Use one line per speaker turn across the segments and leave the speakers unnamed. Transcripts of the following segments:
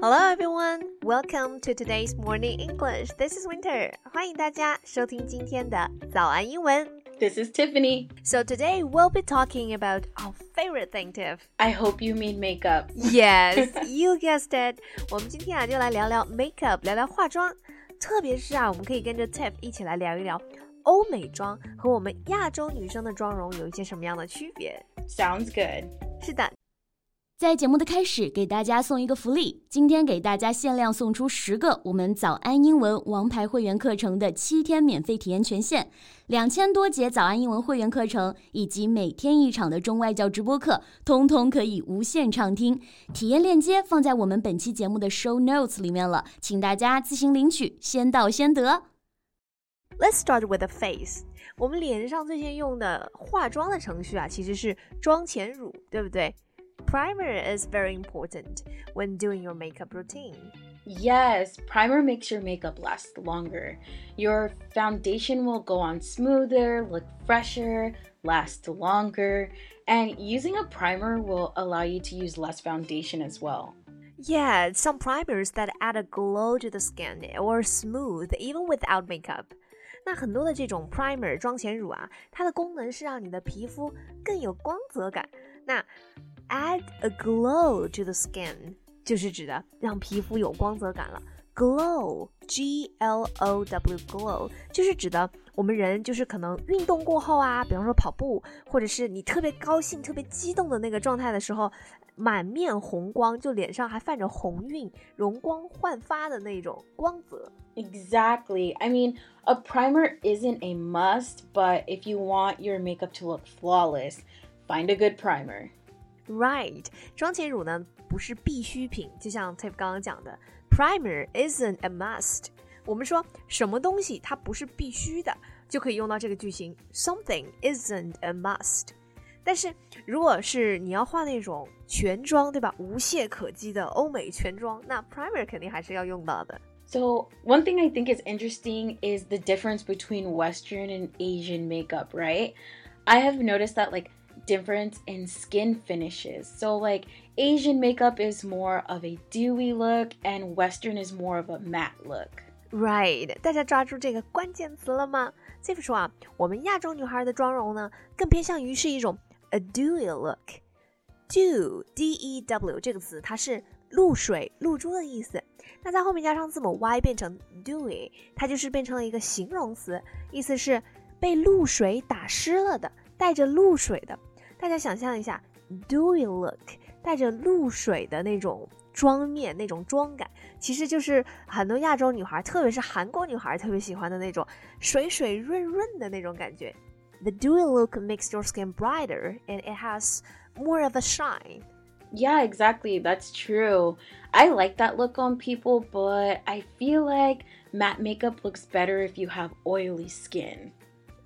Hello everyone, welcome to today's morning English. This is Winter. 欢迎大家收听今天的早安英文。
This is Tiffany.
So today we'll be talking about our favorite thing, Tiff.
I hope you mean makeup.
Yes, you guessed it. 我们今天啊就来聊聊 makeup，聊聊化妆。特别是啊，我们可以跟着 Tiff 一起来聊一聊欧美妆和我们亚洲女生的妆容有一些什么样的区别。
Sounds good.
是的，
在节目的开始，给大家送一个福利，今天给大家限量送出十个我们早安英文王牌会员课程的七天免费体验权限，两千多节早安英文会员课程以及每天一场的中外教直播课，通通可以无限畅听。体验链接放在我们本期节目的 show notes 里面了，请大家自行领取，先到先得。
Let's start with a face。我们脸上最先用的化妆的程序啊，其实是妆前乳，对不对 ？Primer is very important when doing your makeup routine.
Yes, primer makes your makeup last longer. Your foundation will go on smoother, look fresher, last longer, and using a primer will allow you to use less foundation as well.
Yeah, some primers that add a glow to the skin or smooth even without makeup. 那很多的这种 primer 妆前乳啊，它的功能是让你的皮肤更有光泽感。那 add a glow to the skin 就是指的让皮肤有光泽感了。glow g l o w glow 就是指的我们人就是可能运动过后啊，比方说跑步，或者是你特别高兴、特别激动的那个状态的时候，满面红光，就脸上还泛着红晕，容光焕发的那种光泽。
Exactly. I mean, a primer isn't a must, but if you want your makeup to look flawless, find a good primer.
Right，妆前乳呢不是必需品，就像 Tiff 刚刚讲的，primer isn't a must。我们说什么东西它不是必须的，就可以用到这个句型，something isn't a must。但是如果是你要画那种全妆，对吧？无懈可击的欧美全妆，那 primer 肯定还是要用到的。
So, one thing I think is interesting is the difference between Western and Asian makeup, right? I have noticed that, like, difference in skin finishes. So, like, Asian makeup is more of a dewy look, and Western is more of a matte look.
Right，大家抓住这个关键词了吗？这么说啊，我们亚洲女孩的妆容呢，更偏向于是一种 a dewy look。dew d e w 这个词，它是露水、露珠的意思。那在后面加上字母 y 变成 dewy，它就是变成了一个形容词，意思是被露水打湿了的，带着露水的。 大家想象一下，dewy look，带着露水的那种妆面、那种妆感，其实就是很多亚洲女孩，特别是韩国女孩特别喜欢的那种水水润润的那种感觉。The dewy look makes your skin brighter and it has more of a shine.
Yeah, exactly. That's true. I like that look on people, but I feel like matte makeup looks better if you have oily skin.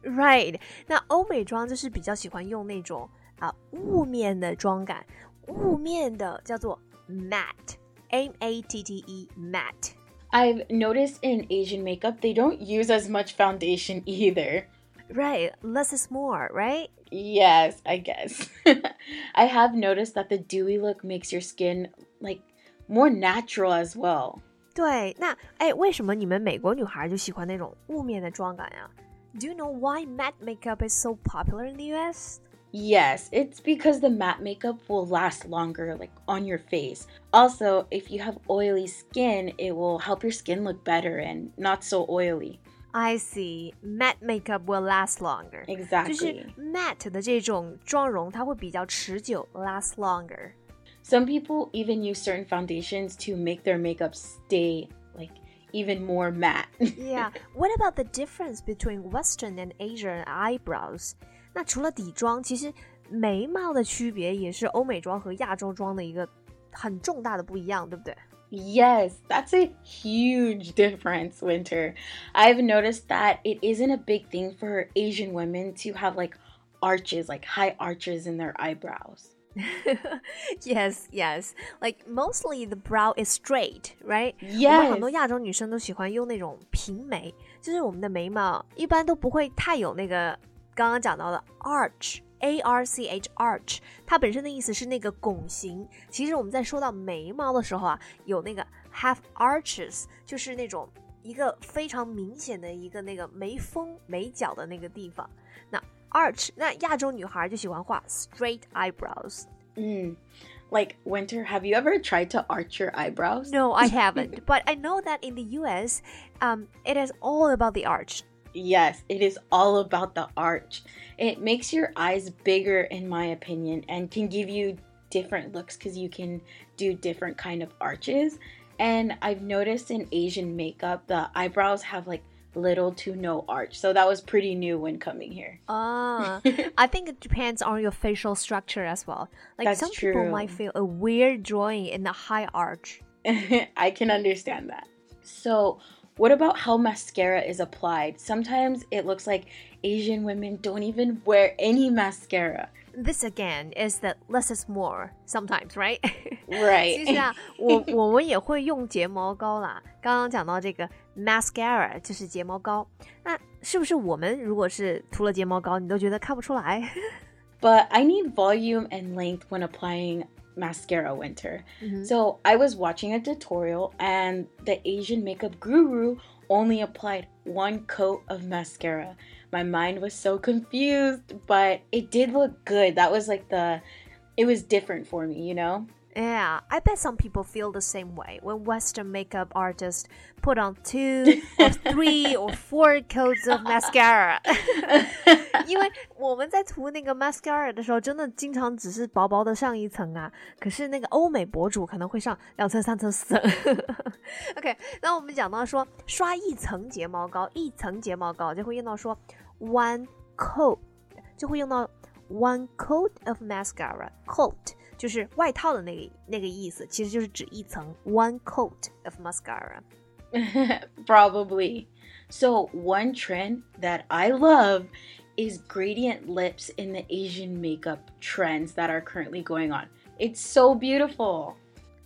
Right，那欧美妆就是比较喜欢用那种 啊雾面的妆感，雾面的叫做 matte，M A T T E matte。
I've noticed in Asian makeup, they don't use as much foundation either.
Right, less is more, right?
Yes, I guess. I have noticed that the dewy look makes your skin like more natural as well.
对，那哎，为什么你们美国女孩就喜欢那种雾面的妆感呀？Do you know why matte makeup is so popular in the US?
Yes, it's because the matte makeup will last longer like on your face. Also, if you have oily skin, it will help your skin look better and not so oily.
I see. Matte makeup will last longer. 就是
Exactly.
matte 的这种妆容，它会比较持久，last longer。
Some people even use certain foundations to make their makeup stay like even more matte.
Yeah. What about the difference between Western and Asian eyebrows? 那除了底妆，其实眉毛的区别也是欧美妆和亚洲妆的一个很重大的不一样，对不对？
Yes, that's a huge difference, Winter. I've noticed that it isn't a big thing for Asian women to have like arches, like high arches in their eyebrows.
yes, yes. Like mostly the brow is straight, right? 我们
Yes.
很多亚洲女生都喜欢用那种平眉，就是我们的眉毛一般都不会太有那个 刚刚讲到的 arch A R C H arch，它本身的意思是那个拱形。其实我们在说到眉毛的时候啊，有那个 have arches，就是那种一个非常明显的一个那个眉峰、眉角的那个地方。那 arch，那亚洲女孩就喜欢画 straight eyebrows。
嗯。Like Winter, have you ever tried to arch your eyebrows?
No, I haven't. but I know that in the US, um, it is all about the arch.
Yes, it is all about the arch. It makes your eyes bigger, in my opinion, and can give you different looks because you can do different kind of arches. And I've noticed in Asian makeup, the eyebrows have like little to no arch. So that was pretty new when coming here.
Ah, I think it depends on your facial structure as well. Like
That's
some
true.
people might feel a weird drawing in the high arch.
I can understand that. So, what about how mascara is applied? Sometimes it looks like Asian women don't even wear any mascara.
This again is that less is more sometimes, right?
Right.
其实啊，我我们也会用睫毛膏啦。刚刚讲到这个 mascara 就是睫毛膏，那是不是我们如果是涂了睫毛膏，你都觉得看不出来？
But I need volume and length when applying mascara winter. Mm-hmm. So I was watching a tutorial and the Asian makeup guru only applied one coat of mascara. My mind was so confused, but it did look good. That was like the it was different for me, you know?
Yeah, I bet some people feel the same way when Western makeup artists put on two or three or four coats of mascara 。因为我们在涂那个 mascara 的时候，真的经常只是薄薄的上一层啊。可是那个欧美博主可能会上两层、三层、四层。OK，那我们讲到说刷一层睫毛膏，一层睫毛膏就会用到说 one coat，就会用到 one coat of mascara coat。 就是外套的那个那个意思，其实就是指一层 one coat of mascara。
Probably. So, one trend that I love is gradient lips in the Asian makeup trends that are currently going on. It's so beautiful.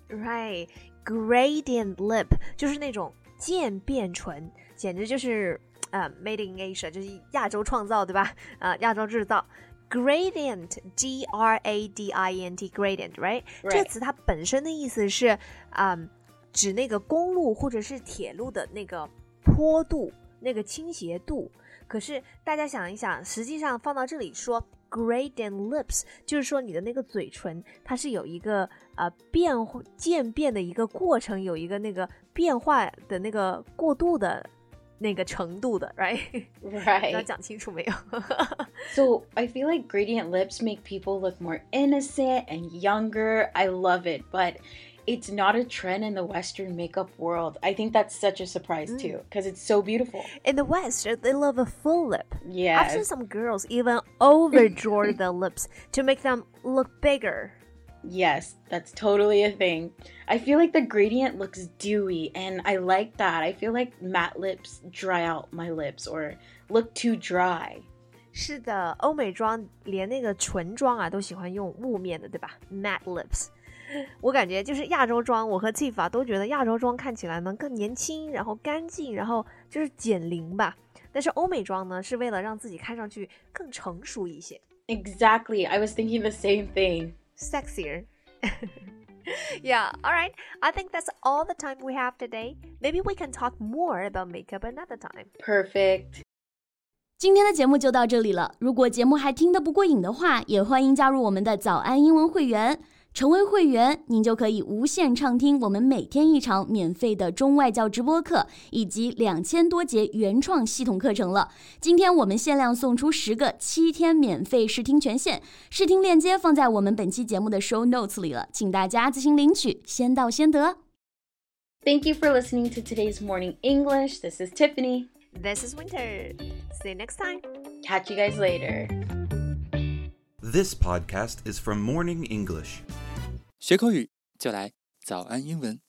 Right, gradient lip 就是那种渐变唇，简直就是呃、made in Asia，就是亚洲创造，对吧？啊、亚洲制造。 Gradient, G R A D I N T, gradient, right? 这词它本身的意思是，嗯，指那个公路或者是铁路的那个坡度、那个倾斜度。可是大家想一想，实际上放到这里说 gradient lips，就是说你的那个嘴唇它是有一个呃变化渐变的一个过程，有一个那个变化的那个过渡的那个程度的，right？要
Right.
讲清楚没有？
So, I feel like gradient lips make people look more innocent and younger. I love it, but it's not a trend in the Western makeup world. I think that's such a surprise too, because it's so beautiful.
In the West, they love a full lip. I've
Yes.
seen some girls even overdraw their lips to make them look bigger.
Yes, that's totally a thing. I feel like the gradient looks dewy, and I like that. I feel like matte lips dry out my lips or look too dry.
是的，欧美妆连那个唇妆啊都喜欢用雾面的，对吧？Matte lips。我感觉就是亚洲妆，我和 Tiff 啊都觉得亚洲妆看起来呢更年轻，然后干净，然后就是减龄吧。但是欧美妆呢，是为了让自己看上去更成熟一些
Exactly. I was thinking the same thing.
，sexier。yeah, all right. I think that's all the time we have today. Maybe we can talk more about makeup another time.
Perfect.
今天的节目就到这里了。如果节目还听得不过瘾的话，也欢迎加入我们的早安英文会员。 成为会员，您就可以无限畅听我们每天一场免费的中外教直播课，以及两千多节原创系统课程了。今天我们限量送出十个七天免费试听权限，试听链接放在我们本期节目的 show notes 里了，请大家自行领取，先到先得。
Thank you for listening to today's morning English. This is Tiffany.
This is Winter. See you next time.
Catch you guys later.
This podcast is from Morning English.
学口语就来早安英文。